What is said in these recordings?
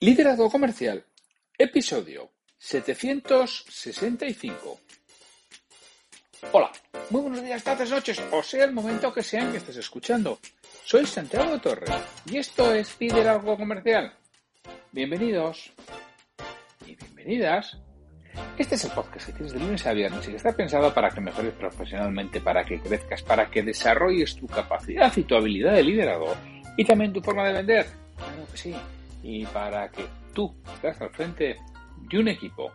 Liderazgo Comercial, episodio 765. Hola, muy buenos días, tardes, noches, o sea el momento que sean que estés escuchando. Soy Santiago Torres y esto es Liderazgo Comercial. Bienvenidos y bienvenidas. Este es el podcast que tienes de lunes a viernes y que está pensado para que mejores profesionalmente, para que crezcas, para que desarrolles tu capacidad y tu habilidad de liderazgo y también tu forma de vender. Claro que sí y para que tú estás al frente de un equipo,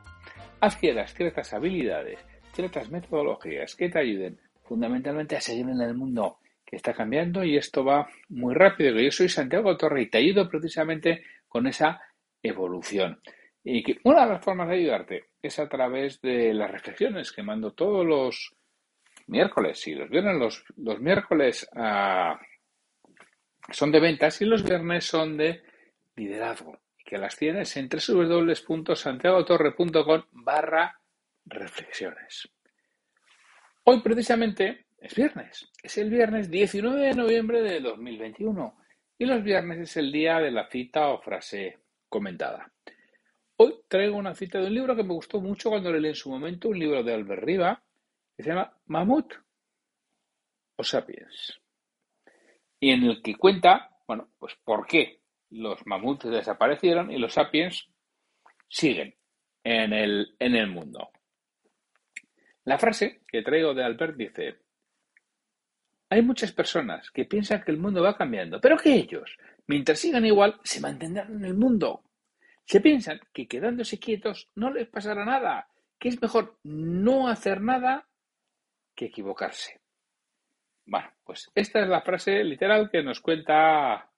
adquieras ciertas habilidades, ciertas metodologías que te ayuden fundamentalmente a seguir en el mundo que está cambiando y esto va muy rápido. Yo soy Santiago Torre y te ayudo precisamente con esa evolución. Y que una de las formas de ayudarte es a través de las reflexiones que mando todos los miércoles y los viernes los, los miércoles ah, son de ventas y los viernes son de liderazgo y que las tienes en www.santiagotorre.com barra reflexiones. Hoy precisamente es viernes, es el viernes 19 de noviembre de 2021 y los viernes es el día de la cita o frase comentada. Hoy traigo una cita de un libro que me gustó mucho cuando leí en su momento, un libro de Albert Riva, que se llama Mamut o Sapiens, y en el que cuenta, bueno, pues por qué los mamuts desaparecieron y los sapiens siguen en el, en el mundo. La frase que traigo de Albert dice, hay muchas personas que piensan que el mundo va cambiando, pero que ellos, mientras sigan igual, se mantendrán en el mundo. Se piensan que quedándose quietos no les pasará nada, que es mejor no hacer nada que equivocarse. Bueno, pues esta es la frase literal que nos cuenta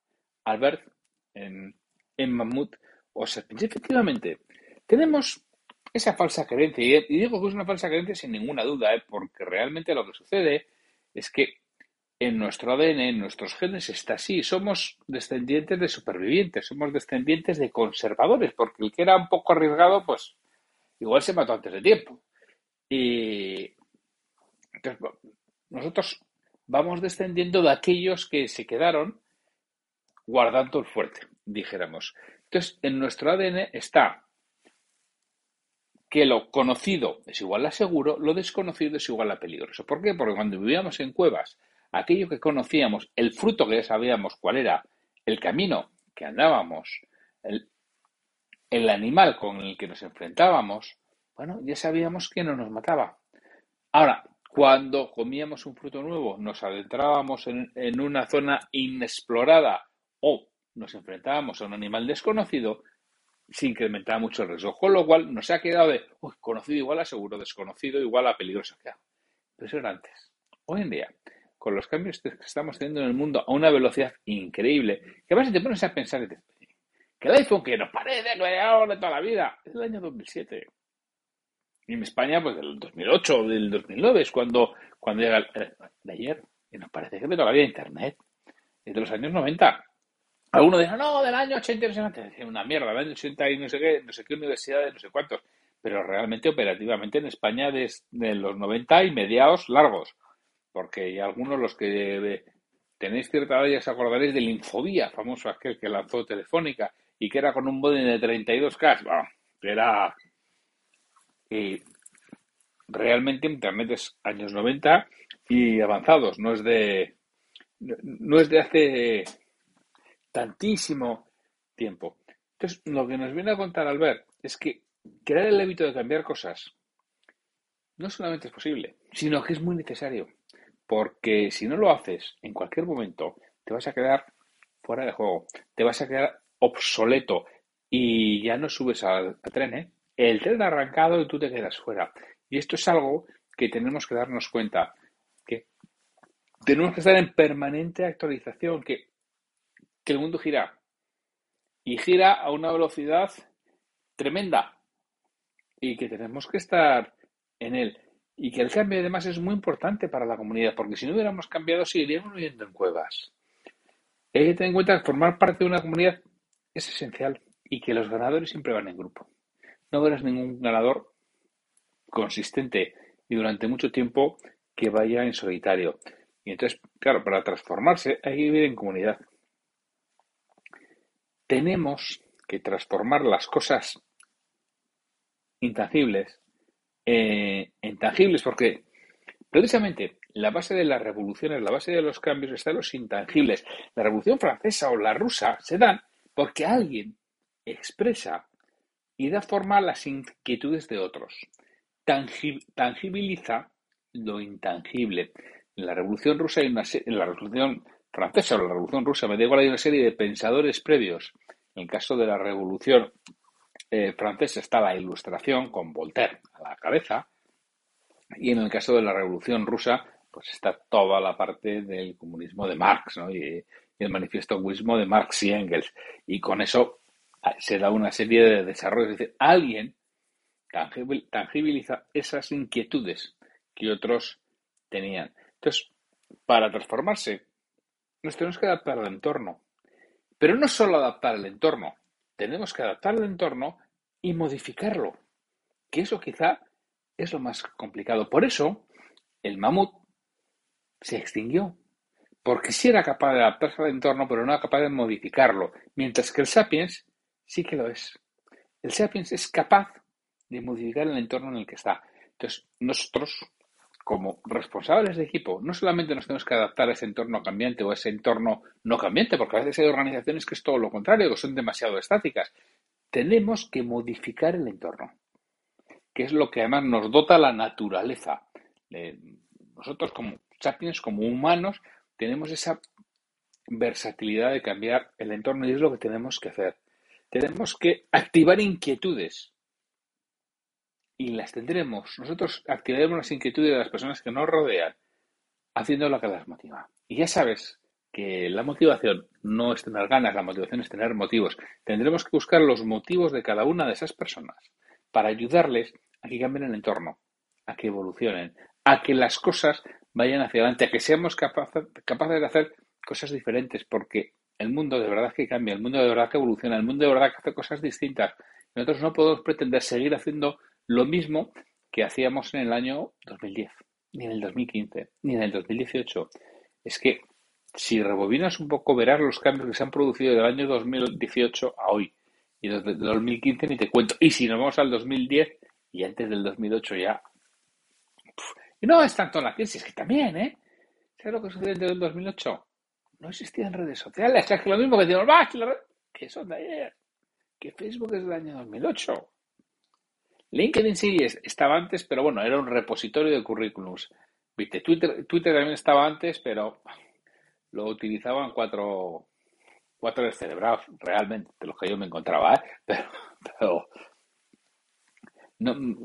Albert en, en Mamut o Serpens. Efectivamente, tenemos esa falsa creencia, y digo que es una falsa creencia sin ninguna duda, ¿eh? porque realmente lo que sucede es que en nuestro ADN, en nuestros genes está así. Somos descendientes de supervivientes, somos descendientes de conservadores, porque el que era un poco arriesgado, pues igual se mató antes de tiempo. Y entonces, nosotros vamos descendiendo de aquellos que se quedaron guardando el fuerte, dijéramos. Entonces, en nuestro ADN está que lo conocido es igual a seguro, lo desconocido es igual a peligroso. ¿Por qué? Porque cuando vivíamos en cuevas, aquello que conocíamos, el fruto que ya sabíamos cuál era, el camino que andábamos, el, animal con el que nos enfrentábamos, bueno, ya sabíamos que no nos mataba. Ahora, cuando comíamos un fruto nuevo, nos adentrábamos en, en una zona inexplorada o nos enfrentábamos a un animal desconocido, se incrementaba mucho el riesgo. Con lo cual nos ha quedado de conocido igual a seguro, desconocido igual a peligroso. Pero eso era antes. Hoy en día, con los cambios que estamos teniendo en el mundo a una velocidad increíble, que además te pones a pensar que el iPhone que nos parece que de toda la vida es del año 2007. Y en España, pues del 2008 o del 2009 es cuando, cuando llega el, de ayer, y nos parece que de toda la vida Internet. Es de los años 90. Algunos dicen, no, del año 80 y no sé qué. Una mierda, del año 80 y no sé qué, no sé qué universidades, no sé cuántos. Pero realmente, operativamente, en España, desde los 90 y mediados largos. Porque algunos, los que tenéis cierta edad, ya os acordaréis del Infobía, famoso aquel que lanzó Telefónica y que era con un modem de 32K. Bueno, era. Y realmente Internet es años 90 y avanzados, no es de. No es de hace tantísimo tiempo. Entonces, lo que nos viene a contar Albert es que crear el hábito de cambiar cosas no solamente es posible, sino que es muy necesario. Porque si no lo haces en cualquier momento, te vas a quedar fuera de juego, te vas a quedar obsoleto y ya no subes al, tren. ¿eh? El tren ha arrancado y tú te quedas fuera. Y esto es algo que tenemos que darnos cuenta, que tenemos que estar en permanente actualización, que que el mundo gira. Y gira a una velocidad tremenda y que tenemos que estar en él. Y que el cambio además es muy importante para la comunidad, porque si no hubiéramos cambiado seguiríamos viviendo en cuevas. Hay que tener en cuenta que formar parte de una comunidad es esencial y que los ganadores siempre van en grupo. No verás ningún ganador consistente y durante mucho tiempo que vaya en solitario. Y entonces, claro, para transformarse hay que vivir en comunidad. Tenemos que transformar las cosas intangibles eh, en tangibles, porque precisamente la base de las revoluciones, la base de los cambios está los intangibles. La revolución francesa o la rusa se dan porque alguien expresa y da forma a las inquietudes de otros. tangibiliza lo intangible. En la revolución rusa hay una en la revolución francesa o la revolución rusa, me da hay una serie de pensadores previos. En el caso de la revolución eh, francesa está la ilustración con Voltaire a la cabeza y en el caso de la revolución rusa pues está toda la parte del comunismo de Marx y, el manifiesto comunismo de Marx y Engels. Y con eso ah, se da una serie de desarrollos. Es decir, alguien tangibiliza esas inquietudes que otros tenían. Entonces, para transformarse, nos tenemos que adaptar al entorno. Pero no solo adaptar al entorno, tenemos que adaptar el entorno y modificarlo, que eso quizá es lo más complicado. Por eso, el mamut se extinguió, porque sí era capaz de adaptarse al entorno, pero no era capaz de modificarlo, mientras que el sapiens sí que lo es. El sapiens es capaz de modificar el entorno en el que está. Entonces, nosotros, como responsables de equipo, no solamente nos tenemos que adaptar a ese entorno cambiante o a ese entorno no cambiante, porque a veces hay organizaciones que es todo lo contrario, que son demasiado estáticas. Tenemos que modificar el entorno, que es lo que además nos dota la naturaleza. nosotros como sapiens, como humanos, tenemos esa versatilidad de cambiar el entorno y es lo que tenemos que hacer. Tenemos que activar inquietudes y las tendremos. Nosotros activaremos las inquietudes de las personas que nos rodean haciendo lo que las motiva. Y ya sabes que la motivación no es tener ganas, la motivación es tener motivos. Tendremos que buscar los motivos de cada una de esas personas para ayudarles a que cambien el entorno, a que evolucionen, a que las cosas vayan hacia adelante, a que seamos capaces, de hacer cosas diferentes, porque el mundo de verdad que cambia, el mundo de verdad que evoluciona, el mundo de verdad que hace cosas distintas. Nosotros no podemos pretender seguir haciendo lo mismo que hacíamos en el año 2010, ni en el 2015, ni en el 2018. Es que si rebobinas un poco verás los cambios que se han producido del año 2018 a hoy. Y desde 2015 ni te cuento. Y si nos vamos al 2010 y antes del 2008 ya... y no es tanto la crisis, que también, ¿eh? ¿Sabes lo que sucedió desde el 2008? No existían redes sociales. Es que lo mismo que decimos, ¡bah! Que son de ayer. Que Facebook es del año 2008. LinkedIn sí estaba antes, pero bueno, era un repositorio de currículums. Viste, Twitter, Twitter también estaba antes, pero lo utilizaban cuatro, cuatro descerebrados, realmente, de los que yo me encontraba, ¿eh? pero,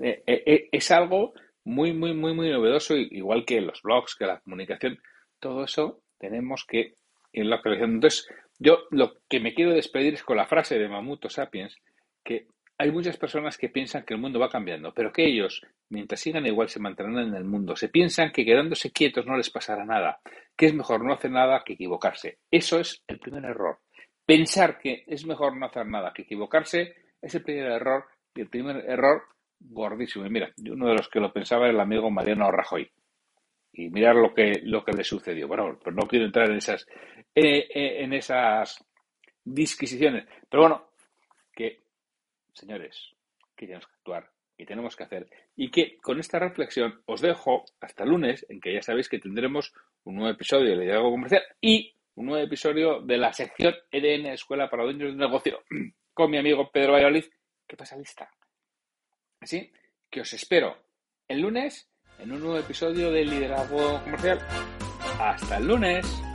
eh, eh, es algo muy, muy, muy, muy novedoso, igual que los blogs, que la comunicación, todo eso tenemos que irlo actualizando. Entonces, yo lo que me quiero despedir es con la frase de Mamuto Sapiens, que hay muchas personas que piensan que el mundo va cambiando, pero que ellos, mientras sigan igual, se mantendrán en el mundo. Se piensan que quedándose quietos no les pasará nada, que es mejor no hacer nada que equivocarse. Eso es el primer error. Pensar que es mejor no hacer nada que equivocarse es el primer error y el primer error gordísimo. Y mira, uno de los que lo pensaba era el amigo Mariano Rajoy. Y mirar lo que, lo que le sucedió. Bueno, pues no quiero entrar en esas, eh, eh, en esas disquisiciones. Pero bueno, que señores, que tenemos que actuar y tenemos que hacer. Y que con esta reflexión os dejo hasta el lunes, en que ya sabéis que tendremos un nuevo episodio de Liderazgo Comercial y un nuevo episodio de la sección EDN Escuela para Dueños de Negocio con mi amigo Pedro Valladolid, que pasa lista. Así que os espero el lunes en un nuevo episodio de Liderazgo Comercial. Hasta el lunes.